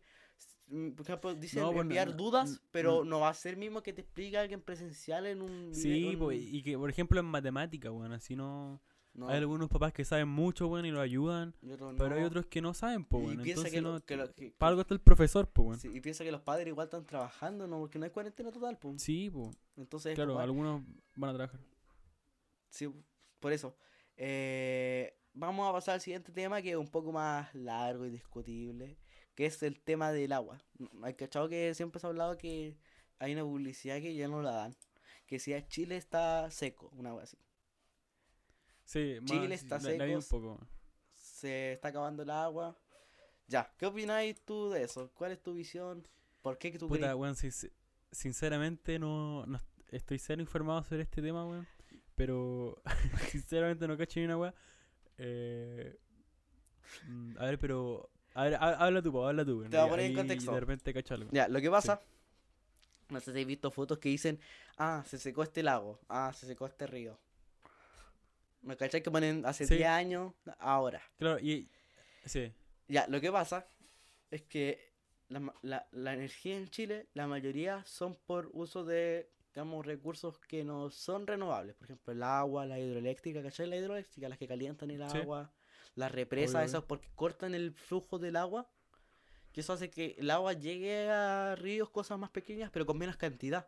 mm, Por ejemplo, dicen No, pues, enviar no, dudas, pero no va a ser mismo que te explique alguien presencial en un Sí, po, en- y que por ejemplo en matemática, weón, así no... no, Hay algunos papás que saben mucho, weón, y lo ayudan, y otros pero hay otros que no saben, po, Y weón. piensa Entonces que, lo- no... que lo- que- Para algo está el profesor, po, weón. sí, y piensa que los padres igual están trabajando, ¿no? Porque no hay cuarentena total, pues. Sí, po. Entonces, Claro, igual- algunos van a trabajar. Sí, por eso. Eh, vamos a pasar al siguiente tema que es un poco más largo y discutible, que es el tema del agua. Hay cachado que siempre se ha hablado que hay una publicidad que ya no la dan, que si a Chile está seco, una agua así. Sí, más, Chile está la- la vi un seco, poco. Se está acabando el agua. Ya, ¿qué opináis tú de eso? ¿Cuál es tu visión? ¿Por qué que tú Puta, weón, sin- sinceramente no, no est- estoy cero informado sobre este tema, weón. Pero sinceramente no cacho ni una weá. Eh, mm, a ver, pero. A ver, ha- habla tú, po, habla tú. Te voy a poner en contexto. De repente cacho algo. Ya, lo que pasa, no sé si habéis visto fotos que dicen, ah, se secó este lago, ah, se secó este río. ¿Me cachai que ponen hace Sí. 10 años, ahora? Claro, y. Sí, Ya, lo que pasa es que la, la, la energía en Chile, la mayoría son por uso de, digamos, recursos que no son renovables. Por ejemplo, el agua, la hidroeléctrica, ¿cachai? La hidroeléctrica, las que calientan el Sí. agua, las represas, esas porque cortan el flujo del agua. Que eso hace que el agua llegue a ríos, cosas más pequeñas, pero con menos cantidad.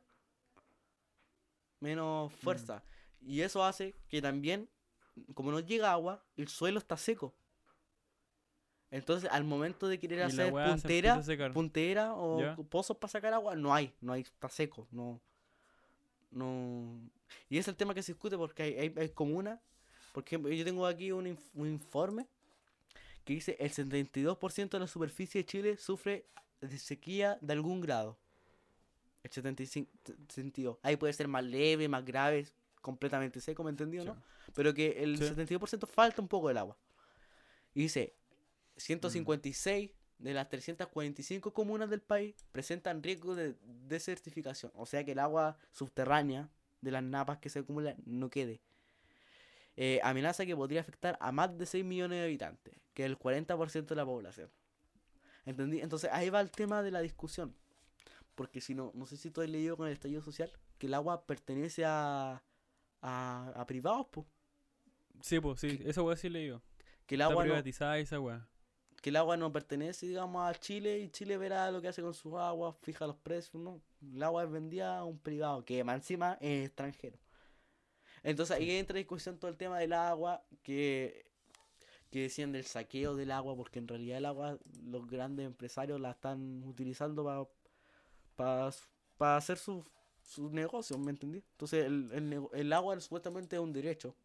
Menos Mm. fuerza. Y eso hace que también, como no llega agua, el suelo está seco. Entonces, al momento de querer Y hacer puntera, puntera o Ya. pozos para sacar agua, no hay, no hay, está seco, no, no. Y es el tema que se discute porque hay, hay, hay comunas, por ejemplo, yo tengo aquí un, inf- un informe que dice el 72% de la superficie de Chile sufre de sequía de algún grado. El 75 sentido. Ahí puede ser más leve, más grave, completamente seco, ¿me entendió, Sí. no? Pero que el Sí. 72% falta un poco del agua. Y dice, 156 de las 345 comunas del país presentan riesgo de desertificación, o sea que el agua subterránea de las napas que se acumulan no quede. Eh, amenaza que podría afectar a más de 6 millones de habitantes, que es el 40% de la población. ¿Entendí? Entonces ahí va el tema de la discusión. Porque si no, no sé si tú has leído con el estallido social, que el agua pertenece a, a, a privados, pues. Sí, pues, sí, esa weá sí leí yo. Que el Está agua no, privatizada esa weá. que el agua no pertenece, digamos, a Chile y Chile verá lo que hace con sus aguas, fija los precios, no. El agua es vendida a un privado, que más encima es extranjero. Entonces ahí entra en discusión todo el tema del agua, que, que decían del saqueo del agua, porque en realidad el agua los grandes empresarios la están utilizando para para hacer sus sus negocios, ¿me entendí? Entonces el, el, el agua supuestamente es un derecho.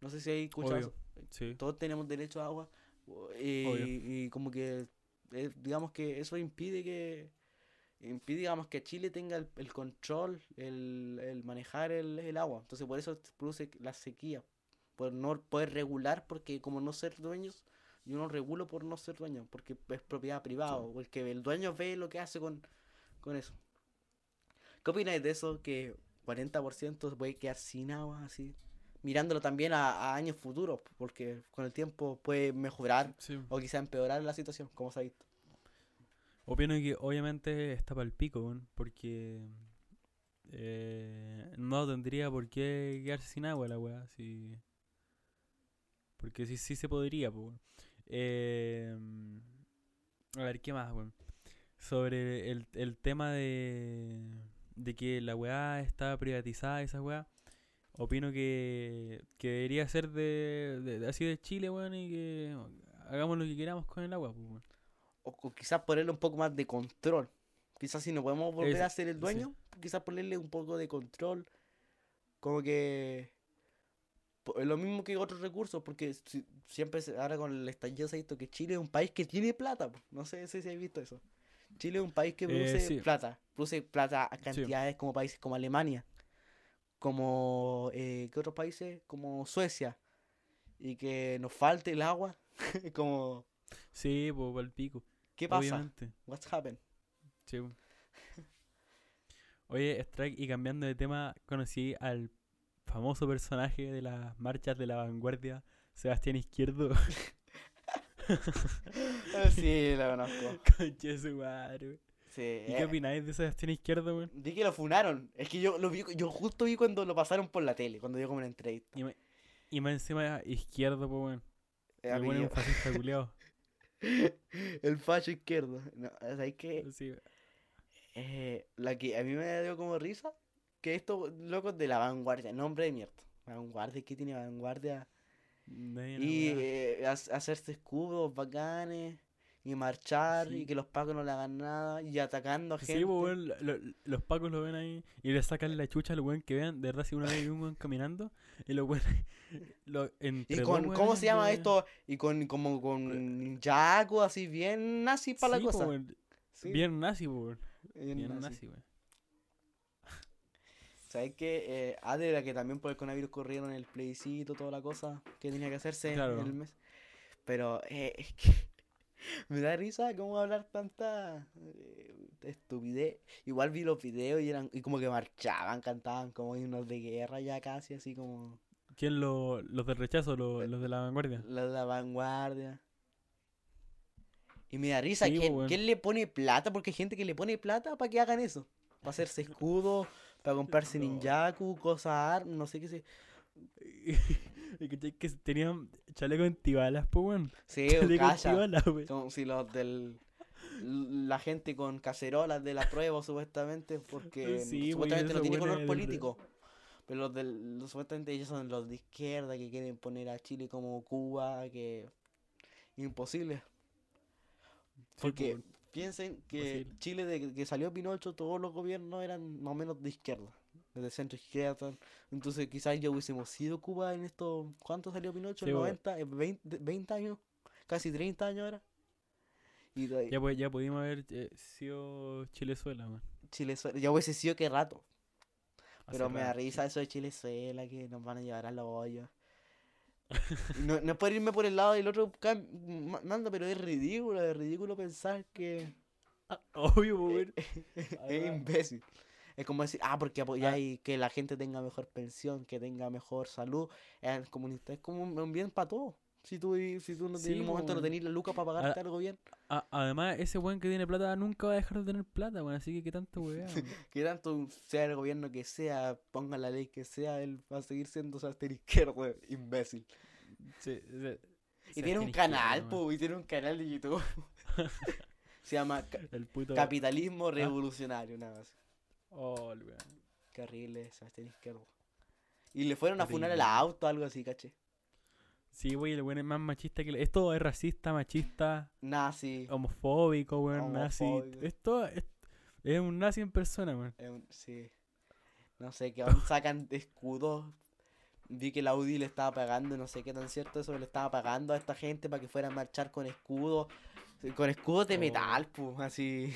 No sé si hay escuchado. Sí. Todos tenemos derecho a agua. Y, como que, eh, digamos que eso impide que, impide, digamos, que Chile tenga el, el control, el, el manejar el, el agua. Entonces por eso produce la sequía. Por no poder regular, porque como no ser dueños, yo no regulo por no ser dueño, porque es propiedad privada, o el que el dueño ve lo que hace con, con eso. ¿Qué opináis de eso? Que 40% se puede quedar sin agua, así. Mirándolo también a, a años futuros, porque con el tiempo puede mejorar Sí. o quizá empeorar la situación, como se ha visto. Opino que obviamente está para el pico, weón, porque eh, no tendría por qué quedarse sin agua la weá, si... Porque sí, sí se podría, pues. weón. Eh, a ver, ¿qué más, weón? Sobre el, el tema de, de que la weá está privatizada, esa weá, opino que, que debería ser de, de- de- así de Chile, weón, y que hagamos lo que queramos con el agua, pues. O, o quizás ponerle un poco más de control. Quizás si no podemos volver a ser el sí. dueño, quizás ponerle un poco de control. Como que... Lo mismo que otros recursos, porque si- siempre, ahora con el estallido se ha visto que Chile es un país que tiene plata. No sé si habéis visto eso. Chile es un país que Eh, produce sí. plata. Produce plata a cantidades como países como Alemania. Como... Eh, ¿Qué otros países? Como Suecia. Y que nos falte el agua. como... Sí, pues, el pico. ¿Qué pasa? Obviamente. What's happened? Sí. Oye, Strike, y cambiando de tema, conocí al famoso personaje de las marchas de la vanguardia, Sebastián Izquierdo. Sí, lo conozco. Conche su madre. Sí, ¿Y eh, qué opináis de Sebastián Izquierdo, weón? Vi que lo funaron. Es que yo lo vi, yo justo vi cuando lo pasaron por la tele, cuando dio como una entrevista. Y, ma- y más encima izquierdo, pues, weón. Eh, El weón es un fascista. El facho izquierdo. No, ¿sabes qué? Sí, Eh, la que a mí me dio como risa, que estos locos de la vanguardia, nombre de mierda. Vanguardia, ¿qué tiene vanguardia? Y eh, hacerse escudos bacanes, y marchar, Sí. y que los pacos no le hagan nada, y atacando a gente. Sí, pues, weón, lo- lo- los pacos lo ven ahí y le sacan la chucha al weón que vean. De verdad, si una vez vi un weón caminando y los weones. Lo, entre Y con, ¿cómo se llama esto? Y con, como con Jaco, así bien nazi para Sí, la po, cosa. weón, Sí, Bien nazi, po, weón. bien Bien nazi. weón. ¿Sabes qué? Eh, ah, de la que también por el coronavirus corrieron el plebiscito, toda la cosa que tenía que hacerse Claro. en el mes. Pero eh, es que me da risa cómo hablar tanta eh, estupidez. Igual vi los videos y eran y como que marchaban, cantaban como himnos de guerra ya casi, así como ¿Quién lo, los del rechazo, lo- los de la vanguardia? la de la vanguardia. Y me da risa, Sí, ¿quién, weón. quién le pone plata? Porque hay gente que le pone plata para que hagan eso. Para hacerse escudos, para comprarse No. ninjaku, cosas, armas, no sé qué sé. que, tenían chaleco antibalas, pues, weón. Sí, Chaleco antibalas, weón. Si los del. La gente con cacerolas de la prueba, supuestamente, porque Sí, pues, supuestamente no tiene color político. Pero los del. los- supuestamente ellos son los de izquierda que quieren poner a Chile como Cuba, que. Imposible. Porque piensen que. Chile, de que salió Pinocho, todos los gobiernos eran más o menos de izquierda, de centro izquierda. Entonces, quizás ya hubiésemos sido Cuba en estos. ¿Cuánto salió Pinocho? Sí, ¿En bueno. 90? ¿En 20, 20 años? ¿Casi 30 años ahora? Y Ya, ya pudimos haber eh, sido Chilezuela, weón. Chilezuela, ya hubiese sido que rato. Hace Pero me da risa eso de Chilezuela, que nos van a llevar a los hoyos. No, no es por irme por el lado del otro manda, pero es ridículo, es ridículo pensar que Obvio, po, weón. es imbécil. Es como decir, ah, porque apoyáis que la gente tenga mejor pensión, que tenga mejor salud. Es comunista, es como un bien para todos. Si tú, si tú no Sí, en un momento no weón. tenés la luca para pagarte algo bien, A- además, ese weón que tiene plata nunca va a dejar de tener plata, weón. Así que qué tanto weón. que tanto sea el gobierno que sea, ponga la ley que sea, él va a seguir siendo Sebastián Izquierdo, imbécil. Y tiene un canal, po, y tiene un canal de YouTube. Se llama Ca- El puto. Capitalismo Revolucionario, nada más. Oh, el weón. Qué horrible Sebastián Izquierdo. Y le fueron a funar al auto, algo así, caché. Sí, wey, el weón es más machista que. Esto es racista, machista, Nazi. homofóbico, weón, nazi. Esto es, es un nazi en persona, weón. sí. No sé, que aún sacan escudos. Vi que la UDI le estaba pagando, no sé qué tan cierto eso, le estaba pagando a esta gente para que fuera a marchar con escudos. Con escudos de Oh. metal, pues, así.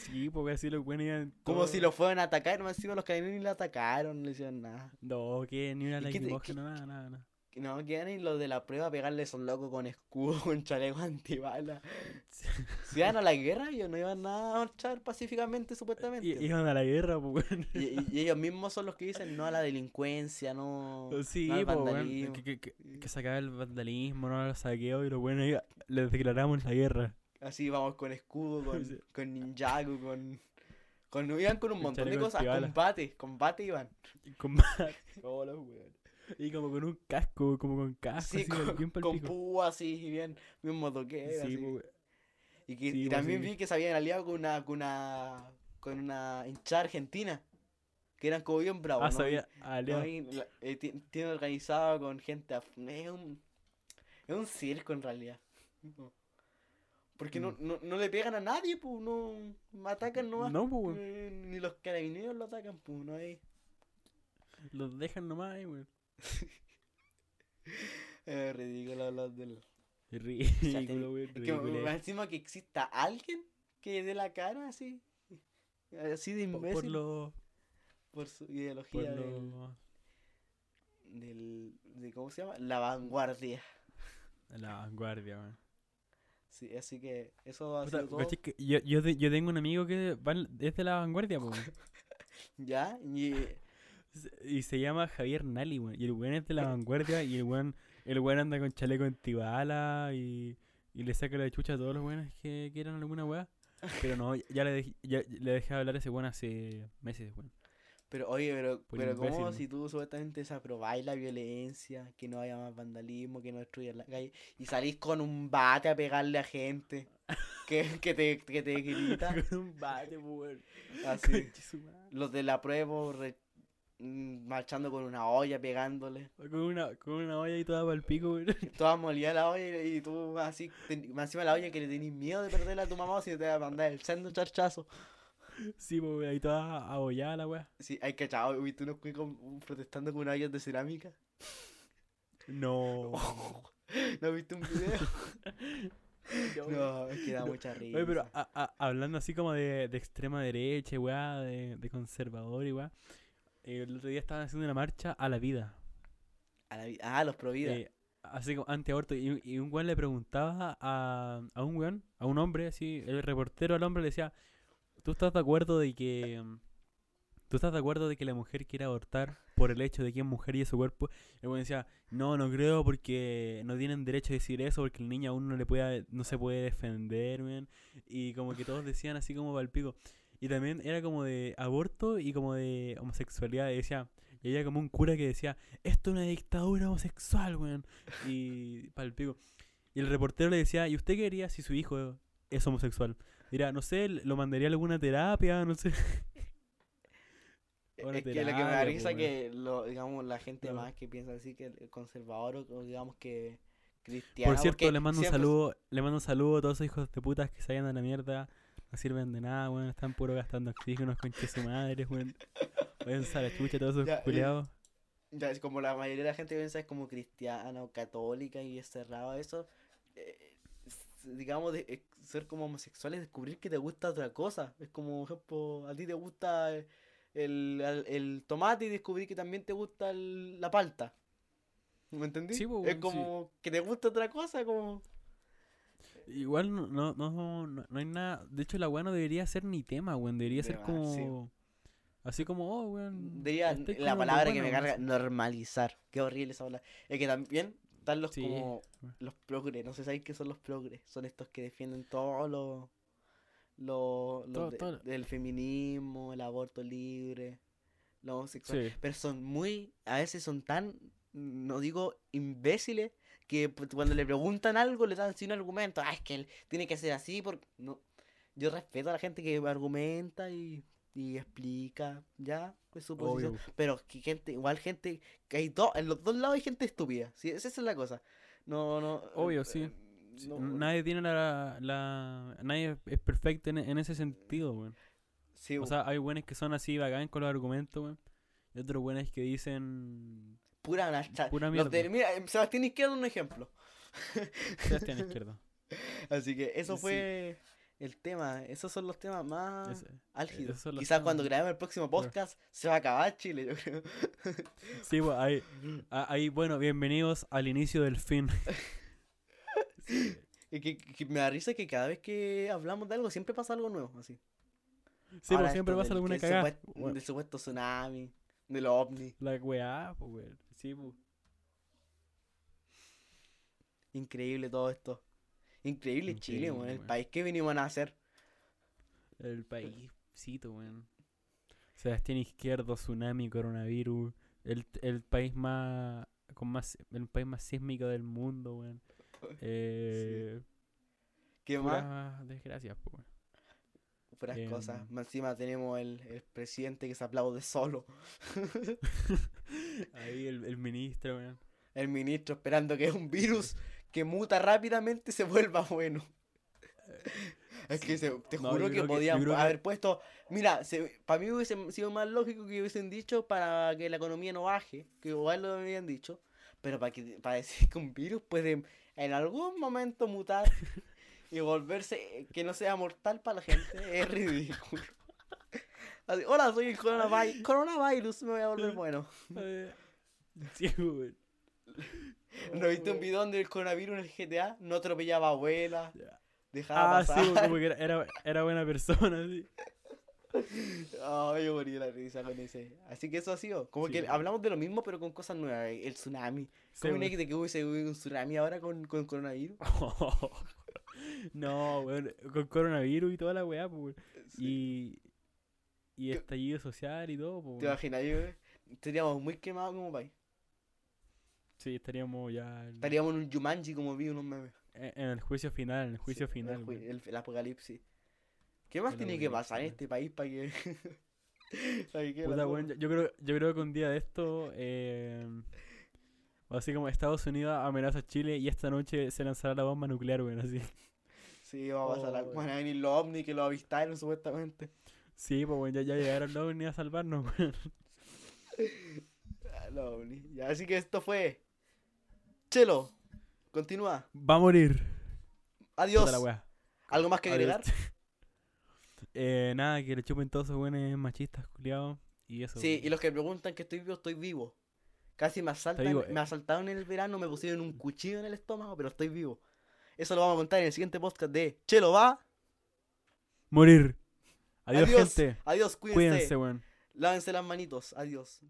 Sí, porque así los weones iban. Como si lo fueran a atacar, más encima los carabineros ni lo atacaron, no le hicieron nada. No, que ni una ¿Y qué te- lacrimógena, nada, nada, nada. No, que y los de la prueba a pegarle esos locos con escudo, con chaleco antibala. Si iban a la guerra, ellos no iban a marchar pacíficamente, supuestamente. I- Iban a la guerra, pues, weón. Y, ellos mismos son los que dicen no a la delincuencia, no, Sí, no al po, weón, vandalismo. que, que, que, que se acabe el vandalismo, no al saqueo y los buenos ahí les declaramos la guerra. Así vamos con escudo, con, con ninjago, con, con... Iban con un montón de cosas, combate, combate iban. Combate. Y como con un casco, como con casco, Sí, así, con, bien con púa así, bien, bien motoquero, Sí, así. weón. Y, que, sí, y pues, también vi que se habían aliado con una, con una, con una hinchada argentina, que eran como bien bravos, Ah, ¿no? sabía. Y- aliado. no, eh, ti- tiene organizado con gente, es un, es un circo en realidad. No. Porque no, Mm. no, no le pegan a nadie, pues, no atacan nomás. No, pues, eh, ni los carabineros lo atacan, pues, no hay. Los dejan nomás, ahí, weón. Es ridículo hablar del... Es ridículo, weón. Es que más encima que exista alguien que dé la cara así. Así de Por, imbécil. por lo. por su Por ideología del, lo. del- de ¿cómo se llama? La vanguardia. La vanguardia, weón. Sí, así que eso ha Puta, sido todo. ¿cachai que yo, yo, yo tengo un amigo que va es de la vanguardia. Ya, y Se- Y se llama Javier Nali, weón. Y el weón es de la vanguardia y el weón, el weón anda con chaleco antibala y, y le saca la chucha a todos los weones que quieran alguna weá. Pero no, ya le, dej- ya, le dejé de hablar a ese weón hace meses, weón. Pero oye, pero, Por pero imbécil, ¿cómo si tú supuestamente desaprobáis la violencia, que no haya más vandalismo, que no destruyan la calle, y salís con un bate a pegarle a gente que, que te, que te grita? Con un bate, po, weón. Así. Los de la prueba re- mm, marchando con una olla, pegándole. Con una, con una olla y toda para el pico, weón. Toda molida la olla y, y tú así, ten- más encima la olla que le tenés miedo de perderla a tu mamá si te va a mandar el sendo charchazo. Sí, weón, ahí toda abollada la weá. Sí, hay cachado, ¿viste unos cuicos protestando con una olla de cerámica? No. ¿No viste un video? No, es que da mucha risa. Oye, pero a- a- hablando así como de, de extrema derecha, weá, de, de conservador y weá. eh, el otro día estaban haciendo una marcha a la vida. A la vi- ah, los pro vida. eh, así como antiaborto. Y, y un weón le preguntaba a, a un weón, a un hombre, así, el reportero al hombre le decía, ¿tú estás de acuerdo de que... mm, ¿Tú estás de acuerdo de que la mujer quiera abortar por el hecho de que es mujer y es su cuerpo? El weón decía, no, no creo porque no tienen derecho a decir eso porque el niño aún no le puede, no se puede defender, weón. Y como que todos decían así como palpico. Y también era como de aborto y como de homosexualidad. Y decía, y había como un cura que decía, esto es una dictadura homosexual, weón. Y palpico. Y el reportero le decía, ¿y usted qué haría si su hijo es homosexual? Dirá, no sé, lo mandaría a alguna terapia, no sé. Es que lo que me da risa que, lo, digamos, la gente Claro. más que piensa así que el conservador o, digamos que cristiano. Por cierto, le mando un siempre- saludo, le mando un saludo a todos esos hijos de putas que se vayan a la mierda. No sirven de nada, weón. Están puro gastando oxígenos con que su madre, weón. Váyanse a la chucha todos esos Ya, culiados. Ya, es como la mayoría de la gente piensa es como cristiana o católica y es cerrado a eso. eh, digamos, de, eh, ser como homosexual es descubrir que te gusta otra cosa. Es como, por ejemplo, a ti te gusta el, el, el tomate y descubrir que también te gusta el- la palta. ¿Me entendí? Sí, po, es sí. como que te gusta otra cosa, como... Igual no, no, no, no, no hay nada. De hecho, la weá no debería ser ni tema, weón. Debería ser Tema, como. sí. Así como, oh, weón. Diría estoy la palabra que me carga, normalizar. Qué horrible esa palabra. Es que también están los Sí. como los progres. No sé si sabéis qué son los progres. Son estos que defienden todo lo, lo, lo Todo- de- todo- del feminismo, el aborto libre, lo homosexual. Sí. Pero son muy, a veces son tan, no digo imbéciles, que cuando le preguntan algo le dan sin argumento. Ah, es que él tiene que ser así porque no. Yo respeto a la gente que argumenta y, y explica, ya, pues su posición. Obvio. Pero que gente, igual gente, que hay dos, en los dos lados hay gente estúpida. ¿sí? Esa es la cosa. No, no. Obvio, eh, sí. No- Nadie tiene la, la. Nadie es perfecto en, en ese sentido, weón. sí, O sea, hay buenos que son así bacán con los argumentos, weón. Y otros buenos que dicen. pura nacha- pura de- mierda. mira, eh, Sebastián Izquierdo es un ejemplo. Sebastián Izquierdo. Así que eso Sí. fue el tema. Esos son los temas más Ese- álgidos. Quizás cuando grabemos el próximo podcast se va a acabar Chile, yo creo. Sí, pues ahí, ahí, bueno, bienvenidos al inicio del fin. Y que, que me da risa que cada vez que hablamos de algo siempre pasa algo nuevo, así. Sí, Ahora pues siempre pasa del- alguna del cagada. supuesto- Bueno, Del supuesto tsunami, de los ovnis. La weá, pues, weón. Sí, pues. Increíble todo esto. Increíble Chile, weón, el país que vinimos a hacer. El paísito, weón. Sebastián Izquierdo, tsunami, coronavirus. El, el país más. Con más el país más sísmico del mundo, weón. Eh, ¿Qué más? desgracias, pues, weón. Puras em, cosas. Más encima tenemos el, el presidente que se aplaude solo. Ahí el, el ministro, weón. El ministro esperando que un virus que muta rápidamente se vuelva bueno. Es que se- te juro que que- podían que- haber puesto. Mira, para mí hubiese sido más lógico que hubiesen dicho para que la economía no baje, que igual lo habían dicho. Pero para que para decir que un virus puede en algún momento mutar y volverse que no sea mortal para la gente es ridículo. Así, Hola, soy el coronavirus. Coronavirus, me voy a volver bueno. Eh, Sí, weón. ¿No viste un video donde el coronavirus en el GTA no atropellaba a abuela? Dejaba Ah, sí, pasar. weón, como que era, era, buena persona, sí. Ay, yo morí de la risa con ese. Así que eso ha sido. Como Sí, que weón. hablamos de lo mismo, pero con cosas nuevas. El tsunami. Sí, ¿Cómo weón. de que hubiese un tsunami ahora con, con coronavirus? no, weón, con coronavirus y toda la weá, pues. Sí. Y, y estallido social y todo, pues, ¿Te imaginas? Yo, estaríamos muy quemados como país. Sí, estaríamos ya en, Estaríamos en un Jumanji como vi unos memes. en- el juicio final, en el juicio Sí, final, El, ju- weón. el- el apocalipsis. ¿Qué más El tiene que pasar en este país para que... para que quede la Puta, zorra? weón, yo, creo, yo creo que un día de esto, eh, así como Estados Unidos amenaza a Chile y esta noche se lanzará la bomba nuclear, weón, así. Sí, va a pasar Oh, algo. weón. Van a venir los ovnis que lo avistaron supuestamente. Sí, pues, weón, ya, ya llegaron los ovnis a salvarnos, weón. Ah, los ovnis. Ya, así que esto fue... Chelo, continúa. Va a morir. Adiós. La. ¿Algo más que agregar? Eh, nada, que le chupen todos esos buenos machistas, culiados. Y eso. Sí, y los que preguntan que estoy vivo, estoy vivo. Casi me asaltan, vivo, eh. me asaltaron en el verano, me pusieron un cuchillo en el estómago, pero estoy vivo. Eso lo vamos a contar en el siguiente podcast de Chelo va. Morir. Adiós, Adiós. gente. Adiós, cuídense. Cuídense, weón. Lávense las manitos. Adiós.